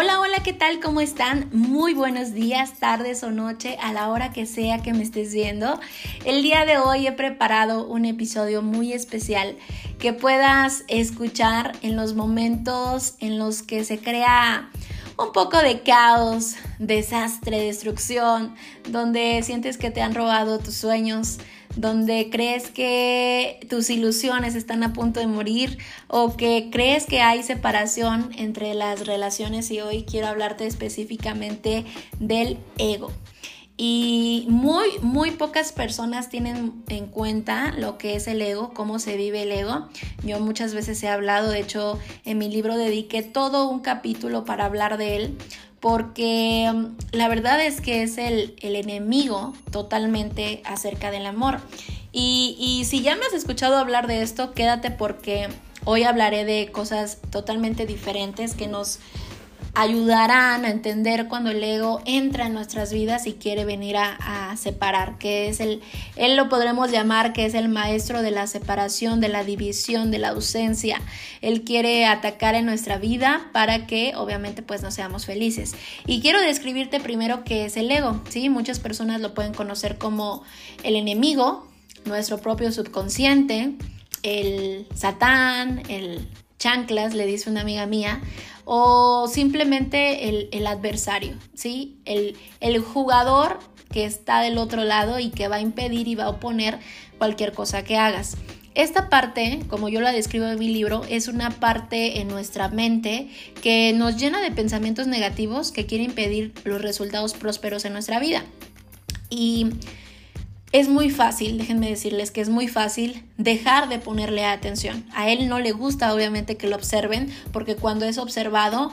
Hola, hola, ¿qué tal? ¿Cómo están? Muy buenos días, tardes o noche, a la hora que sea que me estés viendo. El día de hoy he preparado un episodio muy especial que puedas escuchar en los momentos en los que se crea un poco de caos, desastre, destrucción, donde sientes que te han robado tus sueños, donde crees que tus ilusiones están a punto de morir o que crees que hay separación entre las relaciones y hoy quiero hablarte específicamente del ego. Y muy, muy pocas personas tienen en cuenta lo que es el ego, cómo se vive el ego. Yo muchas veces he hablado, de hecho en mi libro dediqué todo un capítulo para hablar de él, porque mm, la verdad es que es el, enemigo totalmente acerca del amor. Y, y si ya me has escuchado hablar de esto, quédate porque hoy hablaré de cosas totalmente diferentes que nos ayudarán a entender cuando el ego entra en nuestras vidas y quiere venir a, separar, que es el, él lo podremos llamar que es el maestro de la separación, de la división, de la ausencia. Él quiere atacar en nuestra vida para que obviamente pues no seamos felices. Y quiero describirte primero qué es el ego, ¿sí? Muchas personas lo pueden conocer como el enemigo, nuestro propio subconsciente, el satán, el chanclas, le dice una amiga mía, o simplemente el, adversario, ¿sí? El, el jugador que está del otro lado y que va a impedir y va a oponer cualquier cosa que hagas. Esta parte, como yo la describo en mi libro, es una parte en nuestra mente que nos llena de pensamientos negativos que quiere impedir los resultados prósperos en nuestra vida. Y es muy fácil, déjenme decirles que es muy fácil dejar de ponerle atención. A él no le gusta obviamente que lo observen porque cuando es observado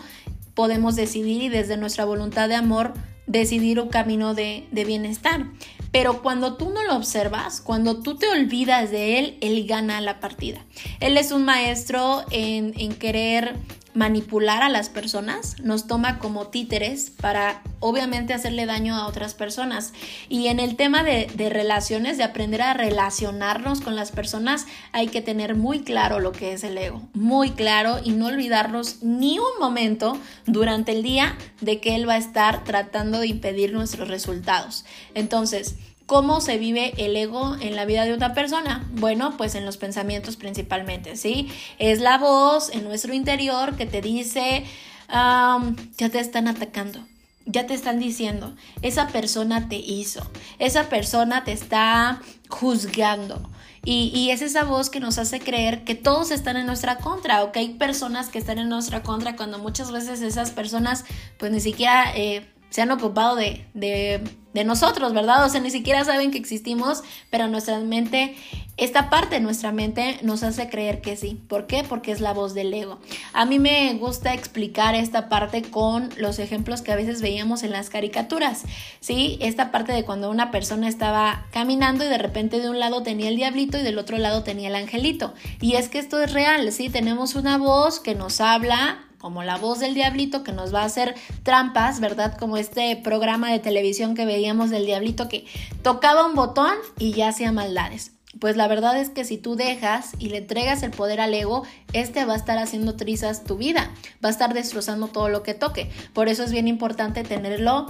podemos decidir y desde nuestra voluntad de amor decidir un camino de, bienestar. Pero cuando tú no lo observas, cuando tú te olvidas de él, él gana la partida. Él es un maestro en, en querer manipular a las personas, nos toma como títeres para obviamente hacerle daño a otras personas. Y en el tema de, relaciones, de aprender a relacionarnos con las personas, hay que tener muy claro lo que es el ego, muy claro y no olvidarnos ni un momento durante el día de que él va a estar tratando de impedir nuestros resultados. Entonces, ¿Cómo se vive el ego en la vida de una persona? Bueno, pues en los pensamientos principalmente, ¿sí? Es la voz en nuestro interior que te dice, ya te están atacando, ya te están diciendo, esa persona te hizo, esa persona te está juzgando. Y, y, es esa voz que nos hace creer que todos están en nuestra contra o que hay personas que están en nuestra contra cuando muchas veces esas personas pues ni siquiera eh, se han ocupado de, de, nosotros, ¿verdad? O sea, ni siquiera saben que existimos, pero nuestra mente, esta parte de nuestra mente nos hace creer que sí. ¿Por qué? Porque es la voz del ego. A mí me gusta explicar esta parte con los ejemplos que a veces veíamos en las caricaturas, ¿sí? Esta parte de cuando una persona estaba caminando y de repente de un lado tenía el diablito y del otro lado tenía el angelito. Y es que esto es real, ¿sí? Tenemos una voz que nos habla como la voz del diablito que nos va a hacer trampas, ¿verdad? Como este programa de televisión que veíamos del diablito que tocaba un botón y ya hacía maldades. Pues la verdad es que si tú dejas y le entregas el poder al ego, este va a estar haciendo trizas tu vida, va a estar destrozando todo lo que toque. Por eso es bien importante tenerlo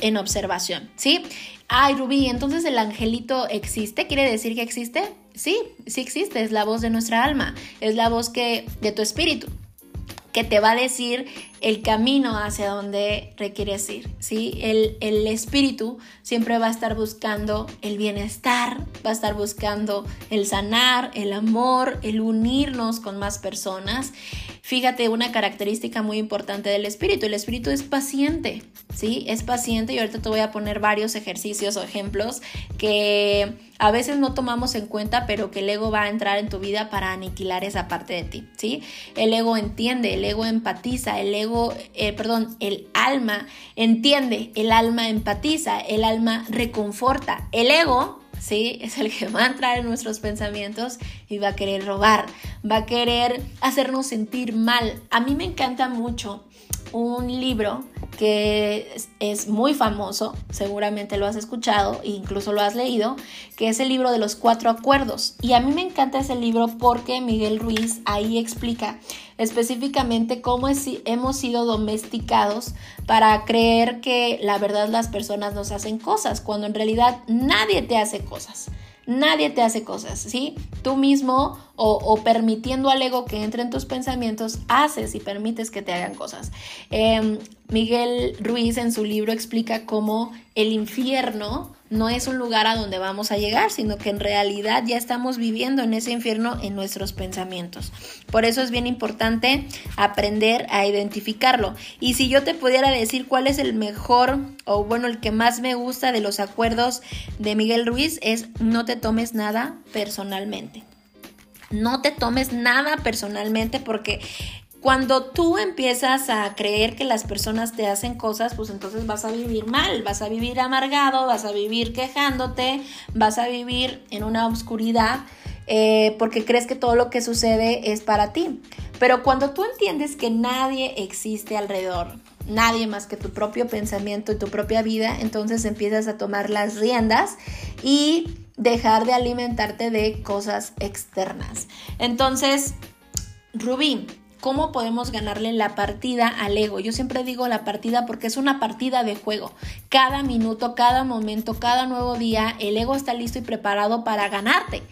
en observación, ¿sí? Ay, Rubí, entonces el angelito existe, ¿quiere decir que existe? Sí, sí existe, es la voz de nuestra alma, es la voz que de tu espíritu que te va a decir el camino hacia donde requieres ir, ¿sí? El, el, espíritu siempre va a estar buscando el bienestar, va a estar buscando el sanar, el amor, el unirnos con más personas. Fíjate, una característica muy importante del espíritu, el espíritu es paciente, ¿sí? Es paciente y ahorita te voy a poner varios ejercicios o ejemplos que a veces no tomamos en cuenta, pero que el ego va a entrar en tu vida para aniquilar esa parte de ti, ¿sí? El ego entiende, el ego empatiza, el ego, eh, perdón, el alma entiende, el alma empatiza, el alma reconforta. El ego ¿sí? Es el que va a entrar en nuestros pensamientos y va a querer robar, va a querer hacernos sentir mal. A mí me encanta mucho un libro que es, muy famoso, seguramente lo has escuchado e incluso lo has leído, que es el libro de los cuatro acuerdos. Y a mí me encanta ese libro porque Miguel Ruiz ahí explica específicamente cómo hemos sido domesticados para creer que la verdad las personas nos hacen cosas, cuando en realidad nadie te hace cosas. Nadie te hace cosas, ¿sí? Tú mismo o, permitiendo al ego que entre en tus pensamientos, haces y permites que te hagan cosas. Em, Miguel Ruiz en su libro explica cómo el infierno no es un lugar a donde vamos a llegar, sino que en realidad ya estamos viviendo en ese infierno en nuestros pensamientos. Por eso es bien importante aprender a identificarlo. Y si yo te pudiera decir cuál es el mejor o bueno, el que más me gusta de los acuerdos de Miguel Ruiz es no te tomes nada personalmente. No te tomes nada personalmente porque cuando tú empiezas a creer que las personas te hacen cosas, pues entonces vas a vivir mal, vas a vivir amargado, vas a vivir quejándote, vas a vivir en una oscuridad eh, porque crees que todo lo que sucede es para ti. Pero cuando tú entiendes que nadie existe alrededor, nadie más que tu propio pensamiento y tu propia vida, entonces empiezas a tomar las riendas y dejar de alimentarte de cosas externas. Entonces, Rubí, ¿Cómo podemos ganarle la partida al ego? Yo siempre digo la partida porque es una partida de juego. Cada minuto, cada momento, cada nuevo día, el ego está listo y preparado para ganarte.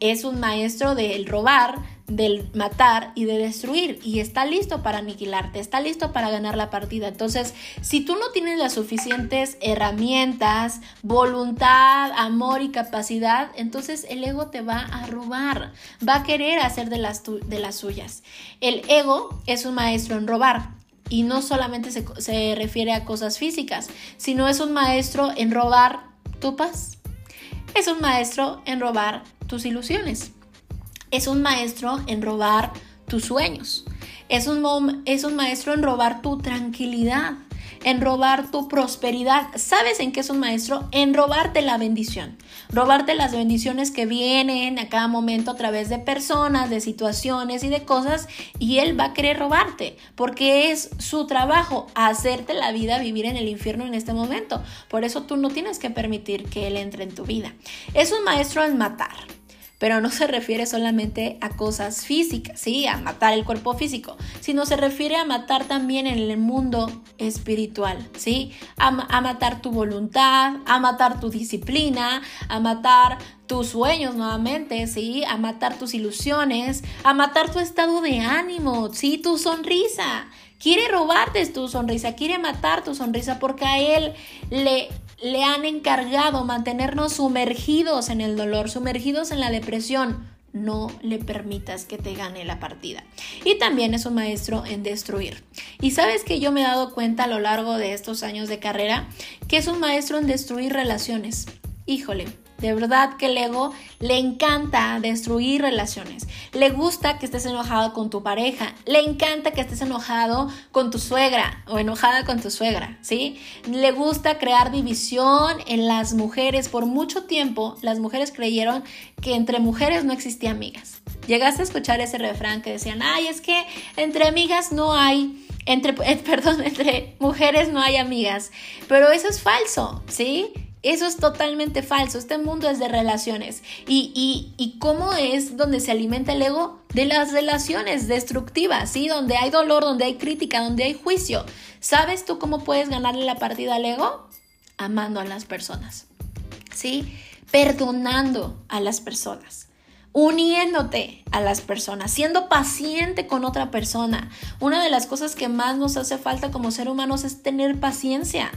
Es un maestro del robar, del matar y de destruir y está listo para aniquilarte, está listo para ganar la partida. Entonces, si tú no tienes las suficientes herramientas, voluntad, amor y capacidad, entonces el ego te va a robar, va a querer hacer de las, de las suyas. El ego es un maestro en robar. Y no solamente se, se refiere a cosas físicas, sino es un maestro en robar tu paz. Es un maestro en robar tus ilusiones es un maestro en robar tus sueños. Es un, es un maestro en robar tu tranquilidad, en robar tu prosperidad. ¿Sabes en qué es un maestro? En robarte la bendición. Robarte las bendiciones que vienen a cada momento a través de personas, de situaciones y de cosas. Y él va a querer robarte porque es su trabajo hacerte la vida vivir en el infierno en este momento. Por eso tú no tienes que permitir que él entre en tu vida. Es un maestro en matar pero no se refiere solamente a cosas físicas, ¿sí? A matar el cuerpo físico, sino se refiere a matar también en el mundo espiritual, ¿sí? A, matar tu voluntad, a matar tu disciplina, a matar tus sueños nuevamente, ¿sí? A matar tus ilusiones, a matar tu estado de ánimo, ¿sí? Tu sonrisa. Quiere robarte tu sonrisa, quiere matar tu sonrisa porque a él le le han encargado mantenernos sumergidos en el dolor, sumergidos en la depresión. No le permitas que te gane la partida. Y también es un maestro en destruir. Y sabes que yo me he dado cuenta a lo largo de estos años de carrera que es un maestro en destruir relaciones. Híjole, de verdad que el ego le encanta destruir relaciones. Le gusta que estés enojado con tu pareja. Le encanta que estés enojado con tu suegra o enojada con tu suegra, ¿sí? Le gusta crear división en las mujeres. Por mucho tiempo las mujeres creyeron que entre mujeres no existía amigas. Llegaste a escuchar ese refrán que decían, ay, es que entre amigas no hay entre, perdón, entre mujeres no hay amigas. Pero eso es falso, ¿sí? Eso es totalmente falso. Este mundo es de relaciones. ¿Y, y, cómo es donde se alimenta el ego? De las relaciones destructivas, ¿sí? Donde hay dolor, donde hay crítica, donde hay juicio. ¿Sabes tú cómo puedes ganarle la partida al ego? Amando a las personas, ¿sí? Perdonando a las personas uniéndote a las personas, siendo paciente con otra persona. Una de las cosas que más nos hace falta como ser humanos es tener paciencia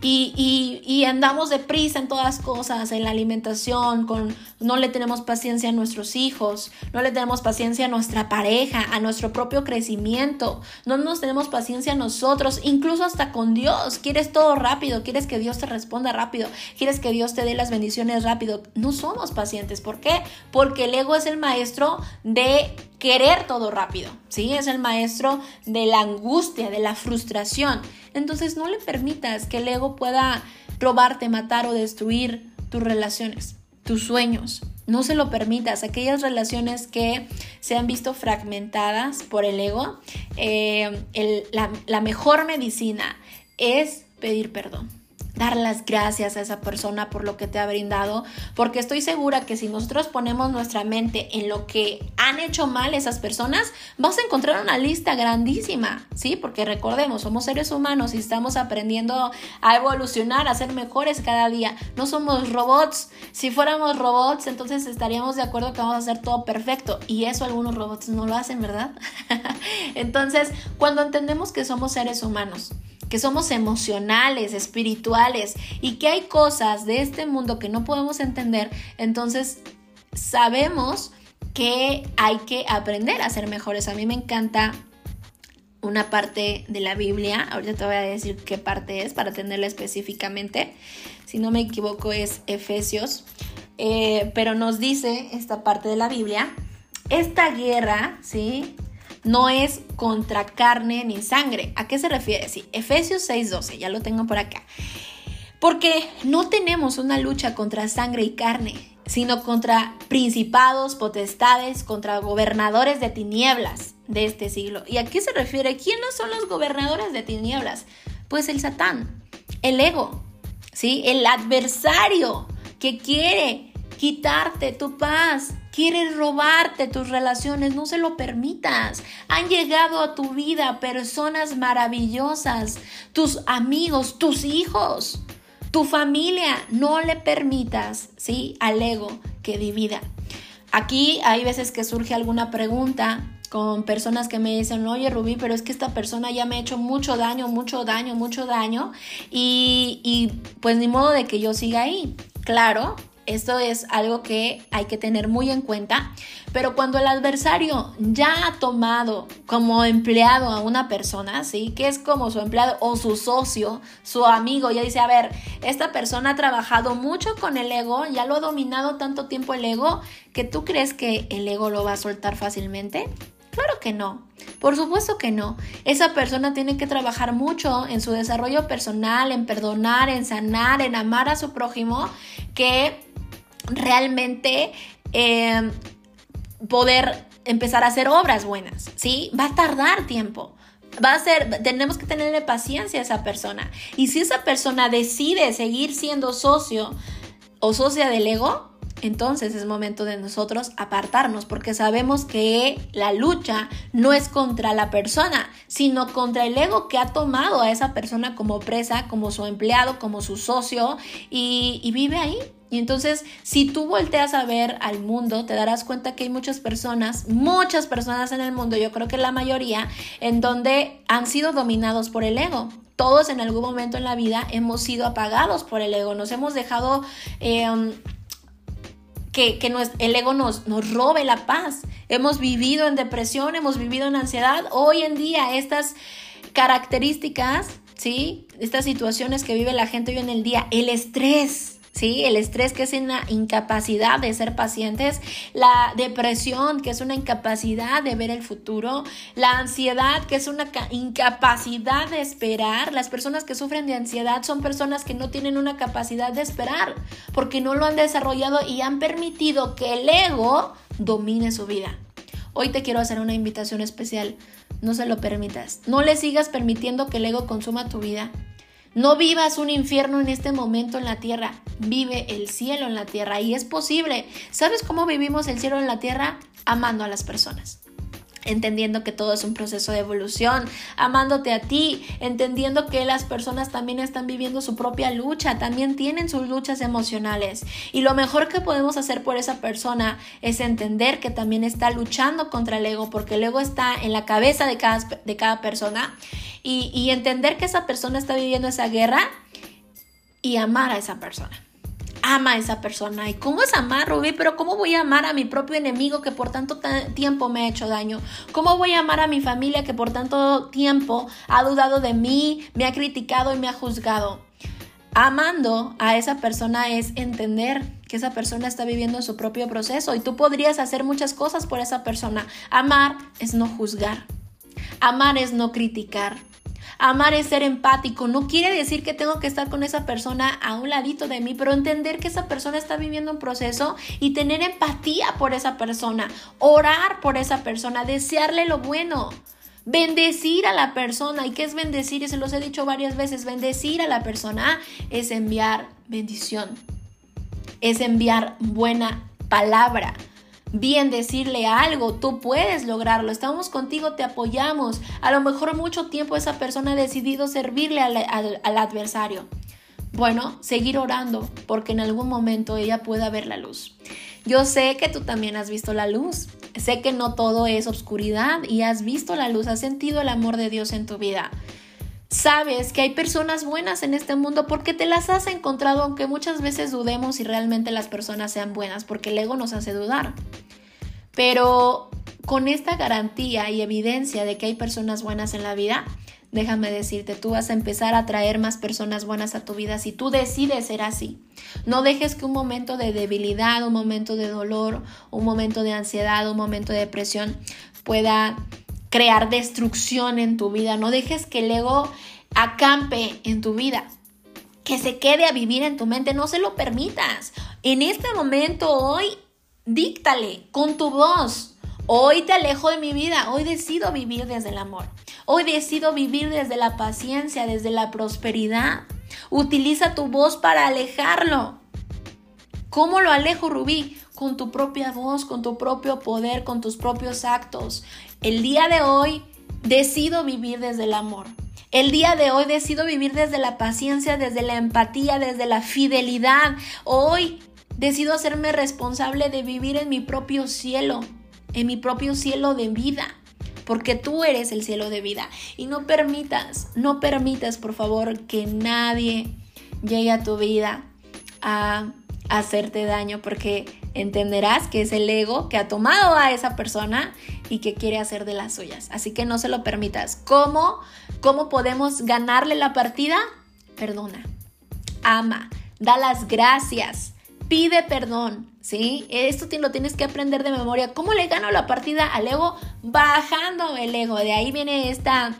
y, y, andamos deprisa en todas cosas, en la alimentación, con, no le tenemos paciencia a nuestros hijos, no le tenemos paciencia a nuestra pareja, a nuestro propio crecimiento, no nos tenemos paciencia a nosotros, incluso hasta con Dios. Quieres todo rápido, quieres que Dios te responda rápido, quieres que Dios te dé las bendiciones rápido. No somos pacientes. ¿Por qué? Porque el ego es el maestro de querer todo rápido, ¿sí? Es el maestro de la angustia, de la frustración. Entonces no le permitas que el ego pueda robarte, matar o destruir tus relaciones, tus sueños, No se lo permitas. Aquellas relaciones que se han visto fragmentadas por el ego, eh, la mejor medicina es pedir perdón dar las gracias a esa persona por lo que te ha brindado, porque estoy segura que si nosotros ponemos nuestra mente en lo que han hecho mal esas personas, vas a encontrar una lista grandísima, ¿sí? Porque recordemos, somos seres humanos y estamos aprendiendo a evolucionar, a ser mejores cada día. No somos robots. Si fuéramos robots, entonces estaríamos de acuerdo que vamos a hacer todo perfecto. Y eso algunos robots no lo hacen, ¿verdad? entonces, cuando entendemos que somos seres humanos, que somos emocionales, espirituales y que hay cosas de este mundo que no podemos entender, entonces sabemos que hay que aprender a ser mejores. A mí me encanta una parte de la Biblia, ahorita te voy a decir qué parte es para tenerla específicamente, si no me equivoco es Efesios, eh, pero nos dice esta parte de la Biblia, esta guerra, ¿sí? No es contra carne ni sangre. ¿A qué se refiere? Sí, Efesios 6:12, ya lo tengo por acá. Porque no tenemos una lucha contra sangre y carne, sino contra principados, potestades, contra gobernadores de tinieblas de este siglo. ¿Y a qué se refiere? ¿Quiénes son los gobernadores de tinieblas? Pues el Satán, el ego, ¿sí? El adversario que quiere quitarte tu paz, quiere robarte tus relaciones, no se lo permitas. Han llegado a tu vida personas maravillosas, tus amigos, tus hijos, tu familia, no le permitas, ¿sí? Al ego que divida. Aquí hay veces que surge alguna pregunta con personas que me dicen, oye Rubí, pero es que esta persona ya me ha hecho mucho daño, mucho daño, mucho daño, y, y pues ni modo de que yo siga ahí. Claro, esto es algo que hay que tener muy en cuenta, pero cuando el adversario ya ha tomado como empleado a una persona, ¿sí? Que es como su empleado o su socio, su amigo, ya dice, a ver, esta persona ha trabajado mucho con el ego, ya lo ha dominado tanto tiempo el ego, que tú crees que el ego lo va a soltar fácilmente. Claro que no. Por supuesto que no. Esa persona tiene que trabajar mucho en su desarrollo personal, en perdonar, en sanar, en amar a su prójimo, que realmente em, poder empezar a hacer obras buenas, ¿sí? Va a tardar tiempo. Va a ser, tenemos que tenerle paciencia a esa persona. Y si esa persona decide seguir siendo socio o socia del ego, entonces es momento de nosotros apartarnos porque sabemos que la lucha no es contra la persona, sino contra el ego que ha tomado a esa persona como presa, como su empleado, como su socio y, y vive ahí y entonces, si tú volteas a ver al mundo, te darás cuenta que hay muchas personas, muchas personas en el mundo, yo creo que la mayoría, en donde han sido dominados por el ego. Todos en algún momento en la vida hemos sido apagados por el ego, nos hemos dejado... Em, que, que el ego nos, nos robe la paz. Hemos vivido en depresión, hemos vivido en ansiedad. Hoy en día estas características, ¿sí? Estas situaciones que vive la gente hoy en el día, el estrés, ¿sí? El estrés que es una incapacidad de ser pacientes, la depresión que es una incapacidad de ver el futuro, la ansiedad que es una incapacidad de esperar. Las personas que sufren de ansiedad son personas que no tienen una capacidad de esperar porque no lo han desarrollado y han permitido que el ego domine su vida. Hoy te quiero hacer una invitación especial. No se lo permitas. No le sigas permitiendo que el ego consuma tu vida. No vivas un infierno en este momento en la tierra, vive el cielo en la tierra y es posible. ¿Sabes cómo vivimos el cielo en la tierra? Amando a las personas entendiendo que todo es un proceso de evolución, amándote a ti, entendiendo que las personas también están viviendo su propia lucha, también tienen sus luchas emocionales. Y lo mejor que podemos hacer por esa persona es entender que también está luchando contra el ego, porque el ego está en la cabeza de cada, de cada persona, y, y entender que esa persona está viviendo esa guerra y amar a esa persona ama a esa persona. ¿Y cómo es amar, Rubí? Pero ¿cómo voy a amar a mi propio enemigo que por tanto tiempo me ha hecho daño? ¿Cómo voy a amar a mi familia que por tanto tiempo ha dudado de mí, me ha criticado y me ha juzgado? Amando a esa persona es entender que esa persona está viviendo su propio proceso y tú podrías hacer muchas cosas por esa persona. Amar es no juzgar. Amar es no criticar. Amar es ser empático. No quiere decir que tengo que estar con esa persona a un ladito de mí, pero entender que esa persona está viviendo un proceso y tener empatía por esa persona, orar por esa persona, desearle lo bueno. Bendecir a la persona. ¿Y qué es bendecir? Y se los he dicho varias veces. Bendecir a la persona es enviar bendición. Es enviar buena palabra bien decirle algo, tú puedes lograrlo, estamos contigo, te apoyamos. A lo mejor mucho tiempo esa persona ha decidido servirle al, adversario. Bueno, seguir orando porque en algún momento ella pueda ver la luz. Yo sé que tú también has visto la luz. Sé que no todo es obscuridad y has visto la luz, has sentido el amor de Dios en tu vida. Sabes que hay personas buenas en este mundo porque te las has encontrado, aunque muchas veces dudemos si realmente las personas sean buenas, porque el ego nos hace dudar. Pero con esta garantía y evidencia de que hay personas buenas en la vida, déjame decirte, tú vas a empezar a traer más personas buenas a tu vida si tú decides ser así. No dejes que un momento de debilidad, un momento de dolor, un momento de ansiedad, un momento de depresión pueda crear destrucción en tu vida. No dejes que el ego acampe en tu vida, que se quede a vivir en tu mente. No se lo permitas. En este momento, hoy, díctale con tu voz. Hoy te alejo de mi vida. Hoy decido vivir desde el amor. Hoy decido vivir desde la paciencia, desde la prosperidad. Utiliza tu voz para alejarlo. ¿Cómo lo alejo, Rubí? Con tu propia voz, con tu propio poder, con tus propios actos. El día de hoy decido vivir desde el amor. El día de hoy decido vivir desde la paciencia, desde la empatía, desde la fidelidad. Hoy decido hacerme responsable de vivir en mi propio cielo, en mi propio cielo de vida, porque tú eres el cielo de vida. Y no permitas, no permitas, por favor, que nadie llegue a tu vida a hacerte daño, porque entenderás que es el ego que ha tomado a esa persona y que quiere hacer de las suyas. Así que no se lo permitas. ¿Cómo? ¿Cómo podemos ganarle la partida? Perdona, ama, da las gracias, pide perdón, ¿sí? Esto lo tienes que aprender de memoria. ¿Cómo le gano la partida al ego? Bajando el ego. De ahí viene esta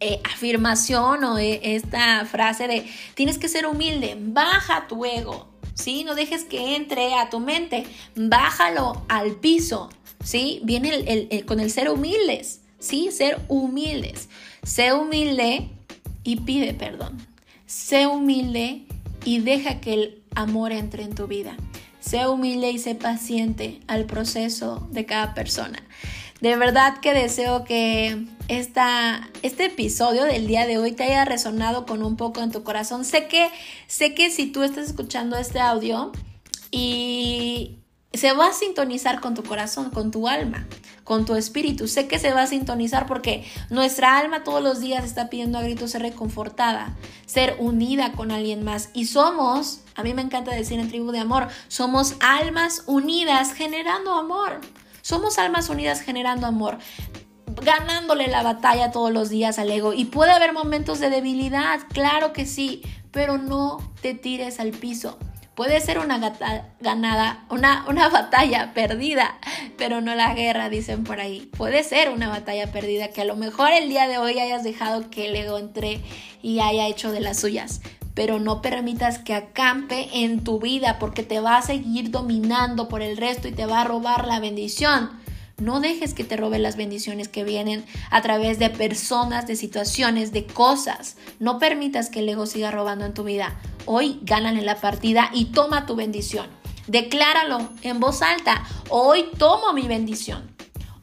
eh, afirmación o eh, esta frase de tienes que ser humilde, baja tu ego, ¿sí? No dejes que entre a tu mente, bájalo al piso, ¿sí? Viene con el ser humildes, ¿sí? Ser humildes. Sé humilde y pide perdón. Sé humilde y deja que el amor entre en tu vida. Sé humilde y sé paciente al proceso de cada persona. De verdad que deseo que esta, este episodio del día de hoy te haya resonado con un poco en tu corazón. Sé que, sé que si tú estás escuchando este audio y se va a sintonizar con tu corazón, con tu alma, con tu espíritu. Sé que se va a sintonizar porque nuestra alma todos los días está pidiendo a gritos ser reconfortada, ser unida con alguien más. Y somos, a mí me encanta decir en tribu de amor, somos almas unidas generando amor. Somos almas unidas generando amor, ganándole la batalla todos los días al ego. Y puede haber momentos de debilidad, claro que sí, pero no te tires al piso. Puede ser una ganada, una, una batalla perdida, pero no la guerra, dicen por ahí. Puede ser una batalla perdida que a lo mejor el día de hoy hayas dejado que el ego entre y haya hecho de las suyas pero no permitas que acampe en tu vida porque te va a seguir dominando por el resto y te va a robar la bendición. No dejes que te robe las bendiciones que vienen a través de personas, de situaciones, de cosas. No permitas que el ego siga robando en tu vida. Hoy gánale la partida y toma tu bendición. Decláralo en voz alta. Hoy tomo mi bendición.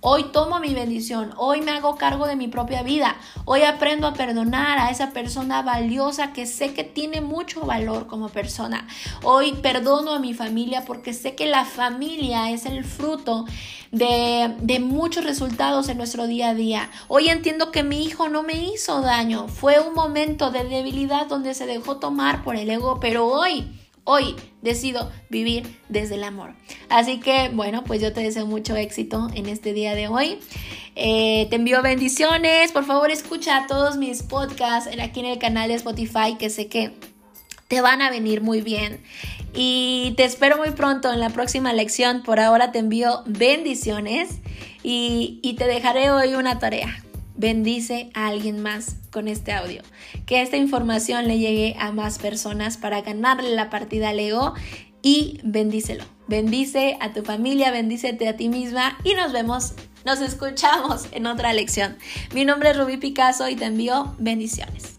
Hoy tomo mi bendición, hoy me hago cargo de mi propia vida, hoy aprendo a perdonar a esa persona valiosa que sé que tiene mucho valor como persona. Hoy perdono a mi familia porque sé que la familia es el fruto de, muchos resultados en nuestro día a día. Hoy entiendo que mi hijo no me hizo daño, fue un momento de debilidad donde se dejó tomar por el ego, pero hoy Hoy decido vivir desde el amor. Así que, bueno, pues yo te deseo mucho éxito en este día de hoy. Eh, te envío bendiciones. Por favor, escucha todos mis podcasts aquí en el canal de Spotify, que sé que te van a venir muy bien. Y te espero muy pronto en la próxima lección. Por ahora te envío bendiciones y, y te dejaré hoy una tarea. Bendice a alguien más con este audio. Que esta información le llegue a más personas para ganarle la partida al ego y bendícelo. Bendice a tu familia, bendícete a ti misma y nos vemos, nos escuchamos en otra lección. Mi nombre es Rubí Picasso y te envío bendiciones.